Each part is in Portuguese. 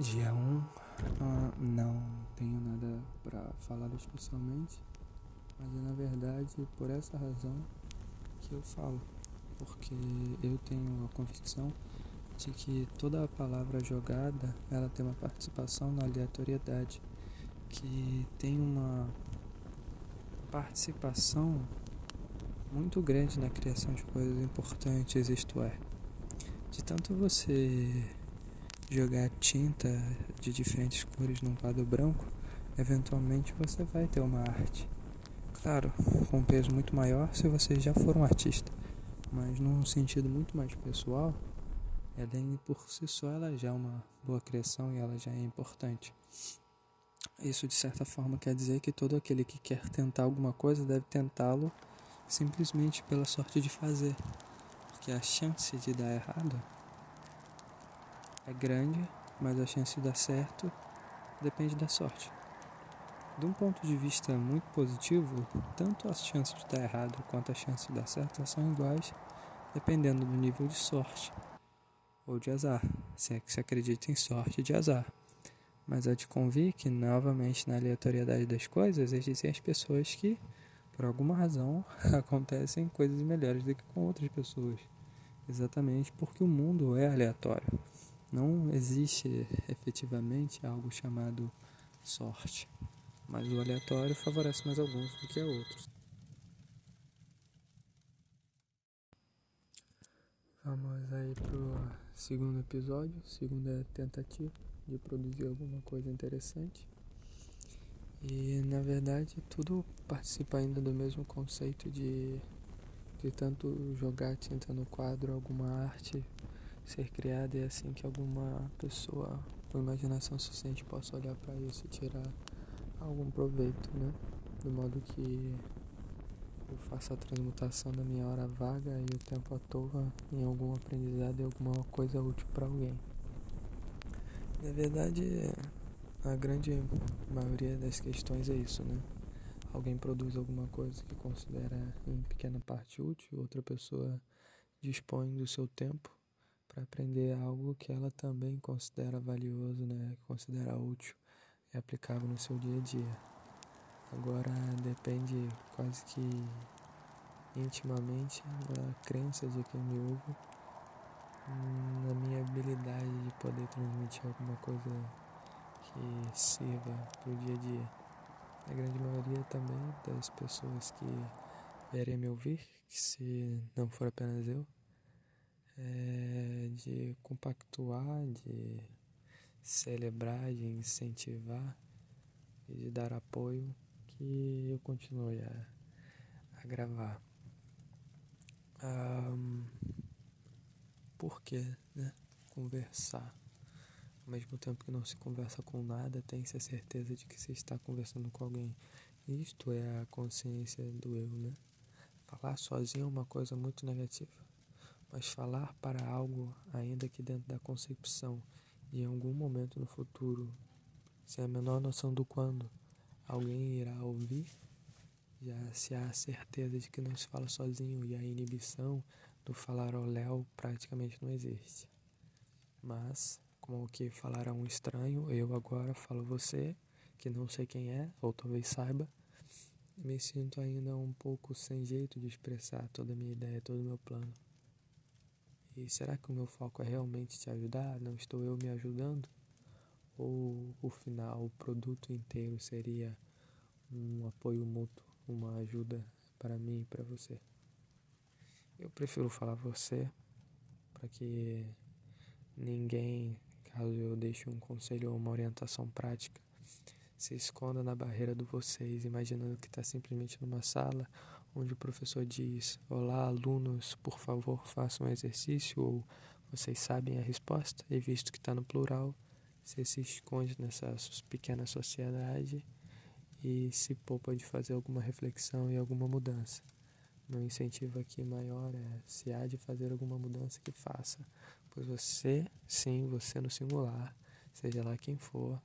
Dia 1, um, uh, não tenho nada para falar especialmente, mas é na verdade por essa razão que eu falo, porque eu tenho a convicção de que toda a palavra jogada ela tem uma participação na aleatoriedade, que tem uma participação muito grande na criação de coisas importantes, isto é, de tanto você jogar tinta de diferentes cores num quadro branco, eventualmente você vai ter uma arte. Claro, com um peso muito maior se você já for um artista, mas num sentido muito mais pessoal, ela por si só ela já é uma boa criação e ela já é importante. Isso de certa forma quer dizer que todo aquele que quer tentar alguma coisa deve tentá-lo simplesmente pela sorte de fazer, porque a chance de dar errado é grande, mas a chance de dar certo depende da sorte. De um ponto de vista muito positivo, tanto as chances de dar errado quanto a chance de dar certo são iguais, dependendo do nível de sorte ou de azar, se é que se acredita em sorte de azar. Mas há de convir que, novamente, na aleatoriedade das coisas, existem as pessoas que, por alguma razão, acontecem coisas melhores do que com outras pessoas. Exatamente porque o mundo é aleatório. Não existe efetivamente algo chamado sorte, mas o aleatório favorece mais alguns do que a outros. Vamos aí pro segundo episódio, segunda tentativa de produzir alguma coisa interessante. E na verdade tudo participa ainda do mesmo conceito de, de tanto jogar tinta no quadro, alguma arte ser criada é assim que alguma pessoa com imaginação suficiente possa olhar para isso e tirar algum proveito, né? Do modo que eu faça a transmutação da minha hora vaga e o tempo à toa em algum aprendizado e alguma coisa útil para alguém. Na verdade, a grande maioria das questões é isso, né? Alguém produz alguma coisa que considera em pequena parte útil, outra pessoa dispõe do seu tempo para aprender algo que ela também considera valioso, né? considera útil e aplicável no seu dia a dia. Agora depende quase que intimamente da crença de quem me ouve na minha habilidade de poder transmitir alguma coisa que sirva para o dia a dia. A grande maioria também das pessoas que vierem me ouvir, que se não for apenas eu, é, de compactuar, de celebrar, de incentivar e de dar apoio que eu continue a, a gravar. Um, por que né? conversar? Ao mesmo tempo que não se conversa com nada, tem-se a certeza de que se está conversando com alguém. Isto é a consciência do eu, né? Falar sozinho é uma coisa muito negativa mas falar para algo, ainda que dentro da concepção, em algum momento no futuro, sem a menor noção do quando, alguém irá ouvir, já se há certeza de que não se fala sozinho e a inibição do falar ao léu praticamente não existe. Mas, como que falar a um estranho, eu agora falo você, que não sei quem é, ou talvez saiba, me sinto ainda um pouco sem jeito de expressar toda a minha ideia, todo o meu plano. E será que o meu foco é realmente te ajudar? Não estou eu me ajudando? Ou o final, o produto inteiro seria um apoio mútuo, uma ajuda para mim e para você? Eu prefiro falar você para que ninguém, caso eu deixe um conselho ou uma orientação prática, se esconda na barreira do vocês, imaginando que está simplesmente numa sala onde o professor diz: Olá, alunos, por favor, façam um exercício, ou vocês sabem a resposta, e visto que está no plural, você se esconde nessa pequena sociedade e se poupa de fazer alguma reflexão e alguma mudança. Meu incentivo aqui maior é: se há de fazer alguma mudança, que faça, pois você, sim, você no singular, seja lá quem for,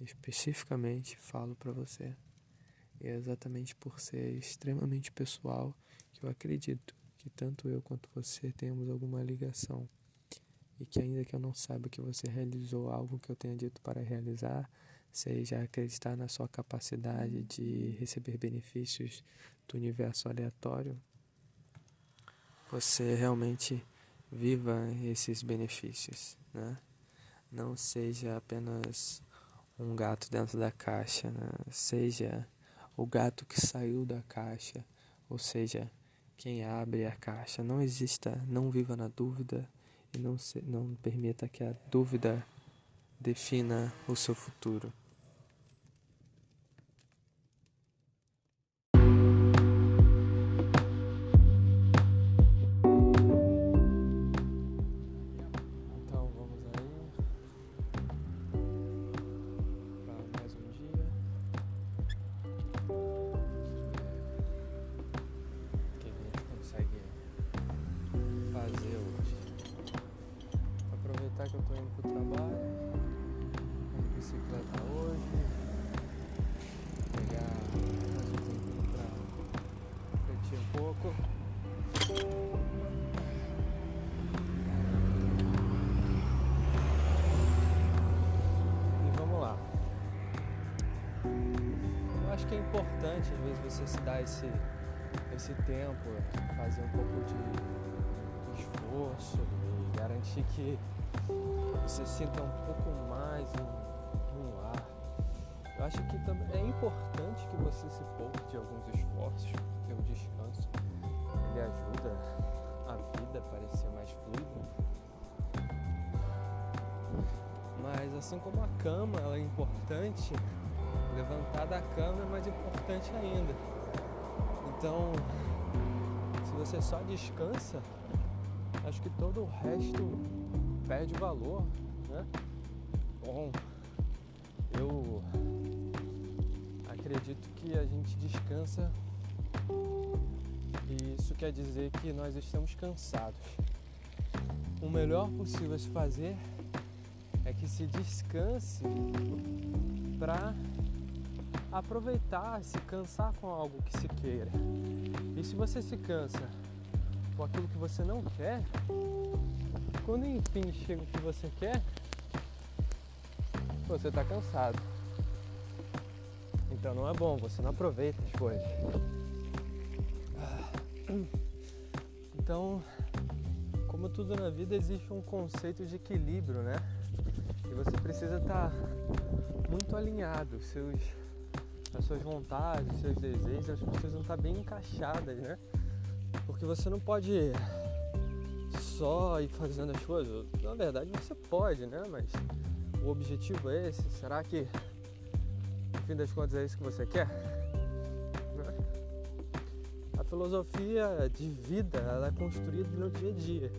especificamente falo para você. É exatamente por ser extremamente pessoal que eu acredito que tanto eu quanto você temos alguma ligação. e que ainda que eu não saiba que você realizou algo que eu tenha dito para realizar, seja acreditar na sua capacidade de receber benefícios do universo aleatório, você realmente viva esses benefícios, né? Não seja apenas um gato dentro da caixa, né? seja o gato que saiu da caixa, ou seja, quem abre a caixa. Não exista, não viva na dúvida e não, se, não permita que a dúvida defina o seu futuro. Acho que é importante às vezes você se dar esse, esse tempo, fazer um pouco de, esforço e garantir que você sinta um pouco mais no ar. Eu acho que também é importante que você se poupe de alguns esforços, porque o descanso ele ajuda a vida a parecer mais fluida. Mas assim como a cama ela é importante, levantar da cama é mais importante ainda. Então, se você só descansa, acho que todo o resto perde valor, né? Bom, eu acredito que a gente descansa e isso quer dizer que nós estamos cansados. O melhor possível a se fazer é que se descanse para aproveitar, se cansar com algo que se queira. E se você se cansa com aquilo que você não quer, quando enfim chega o que você quer, você está cansado. Então não é bom, você não aproveita as coisas. Então, como tudo na vida, existe um conceito de equilíbrio, né? E você precisa estar tá muito alinhado. Seus, as suas vontades, seus desejos, precisam estar tá bem encaixadas, né? Porque você não pode só ir fazendo as coisas. Na verdade você pode, né? Mas o objetivo é esse. Será que no fim das contas é isso que você quer? Né? A filosofia de vida ela é construída no dia a dia.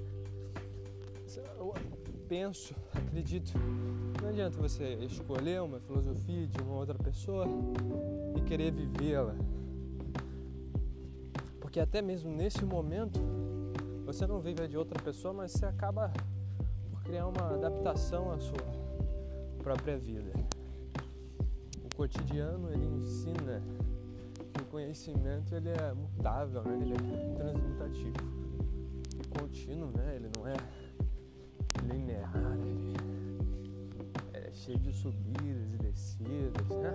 Penso, acredito, não adianta você escolher uma filosofia de uma outra pessoa e querer vivê-la. Porque até mesmo nesse momento você não vive a de outra pessoa, mas você acaba por criar uma adaptação à sua própria vida. O cotidiano ele ensina que o conhecimento ele é mutável, né? ele é transmutativo. O contínuo, né? ele não é cheio de subidas e descidas, né?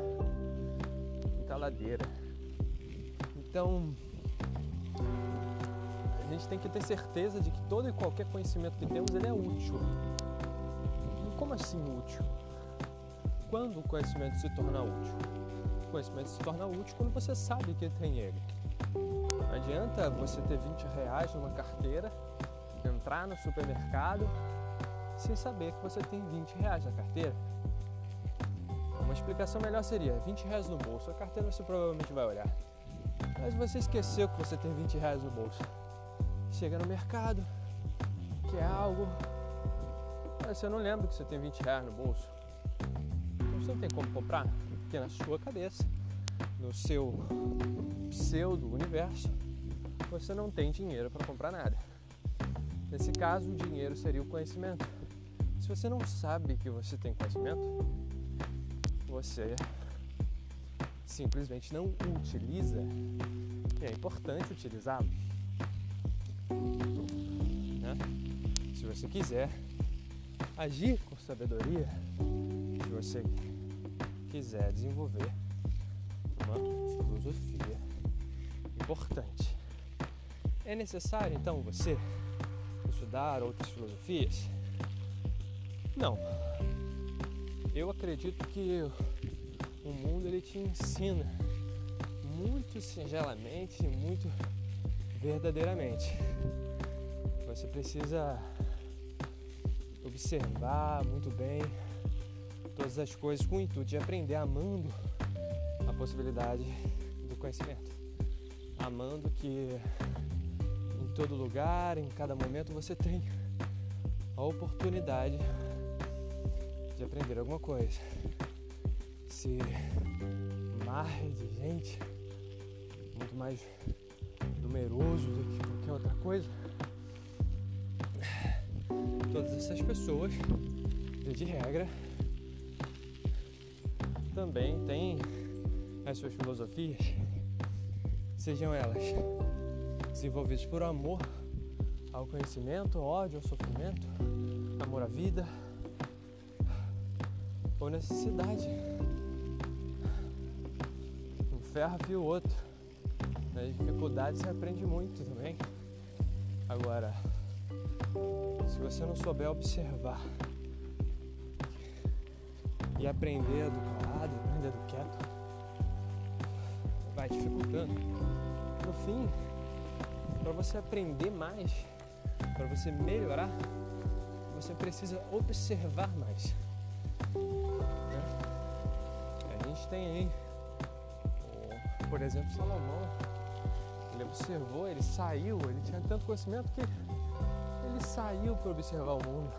Muita ladeira. Então, a gente tem que ter certeza de que todo e qualquer conhecimento que temos ele é útil. E como assim útil? Quando o conhecimento se torna útil? O conhecimento se torna útil quando você sabe que tem ele. Não adianta você ter 20 reais numa carteira, entrar no supermercado sem saber que você tem 20 reais na carteira. Explicação melhor seria 20 reais no bolso, a carteira você provavelmente vai olhar. Mas você esqueceu que você tem 20 reais no bolso chega no mercado, quer algo, mas você não lembra que você tem 20 reais no bolso. Então você não tem como comprar, porque na sua cabeça, no seu pseudo universo, você não tem dinheiro para comprar nada. Nesse caso, o dinheiro seria o conhecimento. Se você não sabe que você tem conhecimento, você simplesmente não utiliza. E é importante utilizá-lo. Né? Se você quiser agir com sabedoria se você quiser desenvolver uma filosofia importante. É necessário então você estudar outras filosofias? Não. Eu acredito que o mundo ele te ensina muito singelamente, muito verdadeiramente. Você precisa observar muito bem todas as coisas com o intuito de aprender amando a possibilidade do conhecimento. Amando que em todo lugar, em cada momento você tem a oportunidade de aprender alguma coisa. Se mar de gente muito mais numeroso do que qualquer outra coisa, todas essas pessoas, de regra, também têm as suas filosofias, sejam elas desenvolvidas por amor ao conhecimento, ódio ao sofrimento, amor à vida ou necessidade. Um ferro afia o outro. Nas dificuldades você aprende muito também. Agora, se você não souber observar e aprender do calado, aprender do quieto, vai dificultando. No fim, para você aprender mais, para você melhorar, você precisa observar mais. Gente tem aí, por exemplo, Salomão. Ele observou, ele saiu, ele tinha tanto conhecimento que ele saiu para observar o mundo,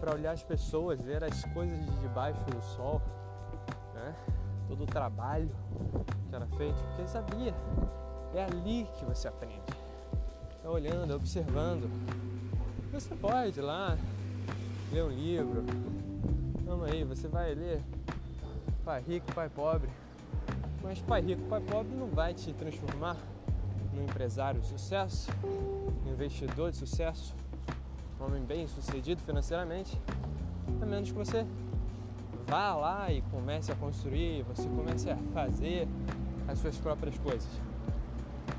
para olhar as pessoas, ver as coisas de debaixo do sol, né? todo o trabalho que era feito, porque ele sabia, é ali que você aprende é olhando, é observando. Você pode ir lá ler um livro. Vamos aí, você vai ler Pai Rico, Pai Pobre. Mas Pai Rico, Pai Pobre não vai te transformar num empresário de sucesso, investidor de sucesso, um homem bem sucedido financeiramente, a menos que você vá lá e comece a construir, você comece a fazer as suas próprias coisas.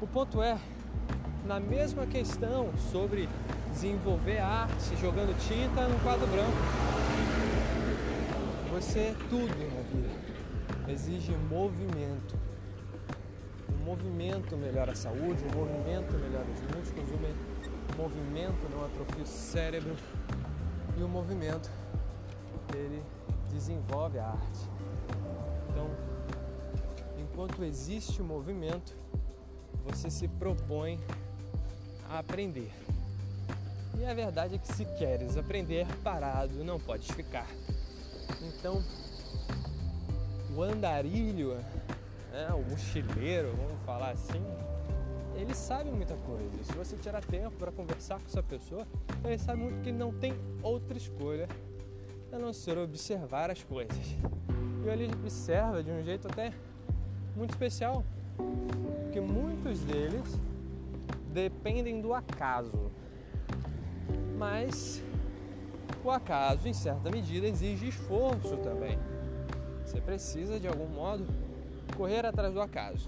O ponto é na mesma questão sobre desenvolver arte jogando tinta no quadro branco. Você, tudo na vida, exige movimento. O movimento melhora a saúde, o movimento melhora os músculos, o movimento não atrofia o cérebro e o movimento ele desenvolve a arte. Então, enquanto existe o movimento, você se propõe a aprender. E a verdade é que se queres aprender parado, não podes ficar. Então, o andarilho, né, o mochileiro, vamos falar assim, ele sabe muita coisa. Se você tirar tempo para conversar com essa pessoa, ele sabe muito que não tem outra escolha a não ser observar as coisas. E ele observa de um jeito até muito especial, porque muitos deles dependem do acaso. Mas o acaso, em certa medida, exige esforço também. Você precisa, de algum modo, correr atrás do acaso.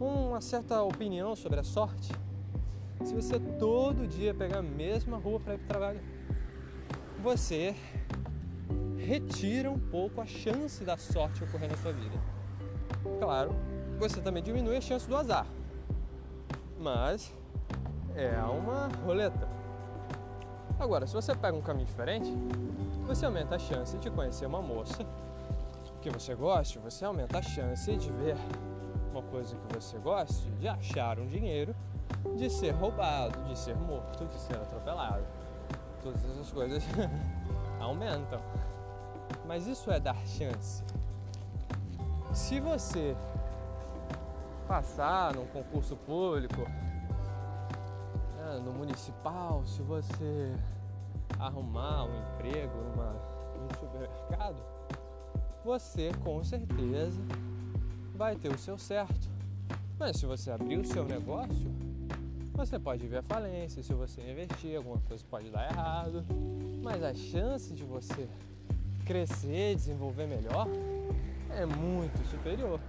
Uma certa opinião sobre a sorte. Se você todo dia pegar a mesma rua para ir para o trabalho, você retira um pouco a chance da sorte ocorrer na sua vida. Claro, você também diminui a chance do azar mas é uma roleta. Agora, se você pega um caminho diferente, você aumenta a chance de conhecer uma moça que você goste, você aumenta a chance de ver uma coisa que você goste, de achar um dinheiro, de ser roubado, de ser morto, de ser atropelado. Todas essas coisas aumentam. Mas isso é dar chance. Se você passar num concurso público, no municipal, se você arrumar um emprego numa, num supermercado, você com certeza vai ter o seu certo. Mas se você abrir o seu negócio, Você pode ver a falência, se você investir, alguma coisa pode dar errado, mas a chance de você crescer, desenvolver melhor é muito superior.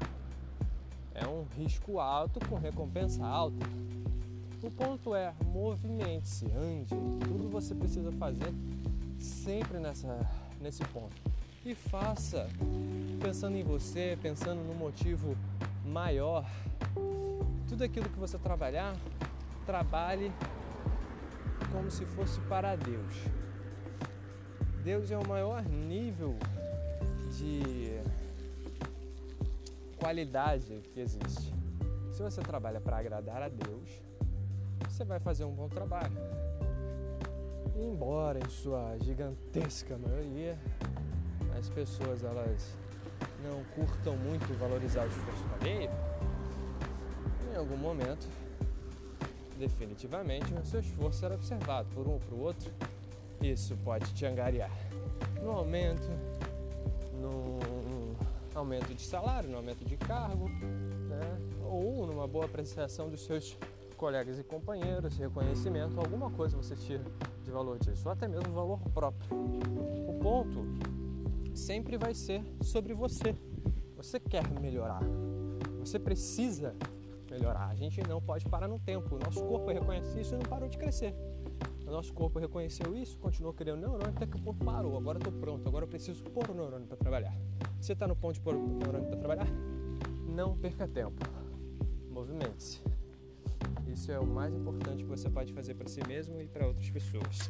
É um risco alto com recompensa alta. O ponto é, movimente-se, ande. Tudo você precisa fazer sempre nessa, nesse ponto. E faça pensando em você, pensando no motivo maior. Tudo aquilo que você trabalhar, trabalhe como se fosse para Deus. Deus é o maior nível de qualidade que existe. Se você trabalha para agradar a Deus, você vai fazer um bom trabalho. E embora em sua gigantesca maioria as pessoas elas não curtam muito valorizar o esforço alheio, em algum momento, definitivamente, o seu esforço será observado por um ou por outro. Isso pode te angariar no aumento, no aumento de salário, no aumento de cargo, né? ou numa boa apreciação dos seus colegas e companheiros, reconhecimento, alguma coisa você tira de valor disso, ou até mesmo valor próprio. O ponto sempre vai ser sobre você. Você quer melhorar, você precisa melhorar. A gente não pode parar no tempo. O nosso corpo reconhece isso e não parou de crescer. O nosso corpo reconheceu isso, continuou criando neurônio até que o ponto parou. Agora estou pronto, agora eu preciso pôr o neurônio para trabalhar. Você está no ponto de pôr o neurônio para trabalhar? Não perca tempo. Movimente-se. Isso é o mais importante que você pode fazer para si mesmo e para outras pessoas.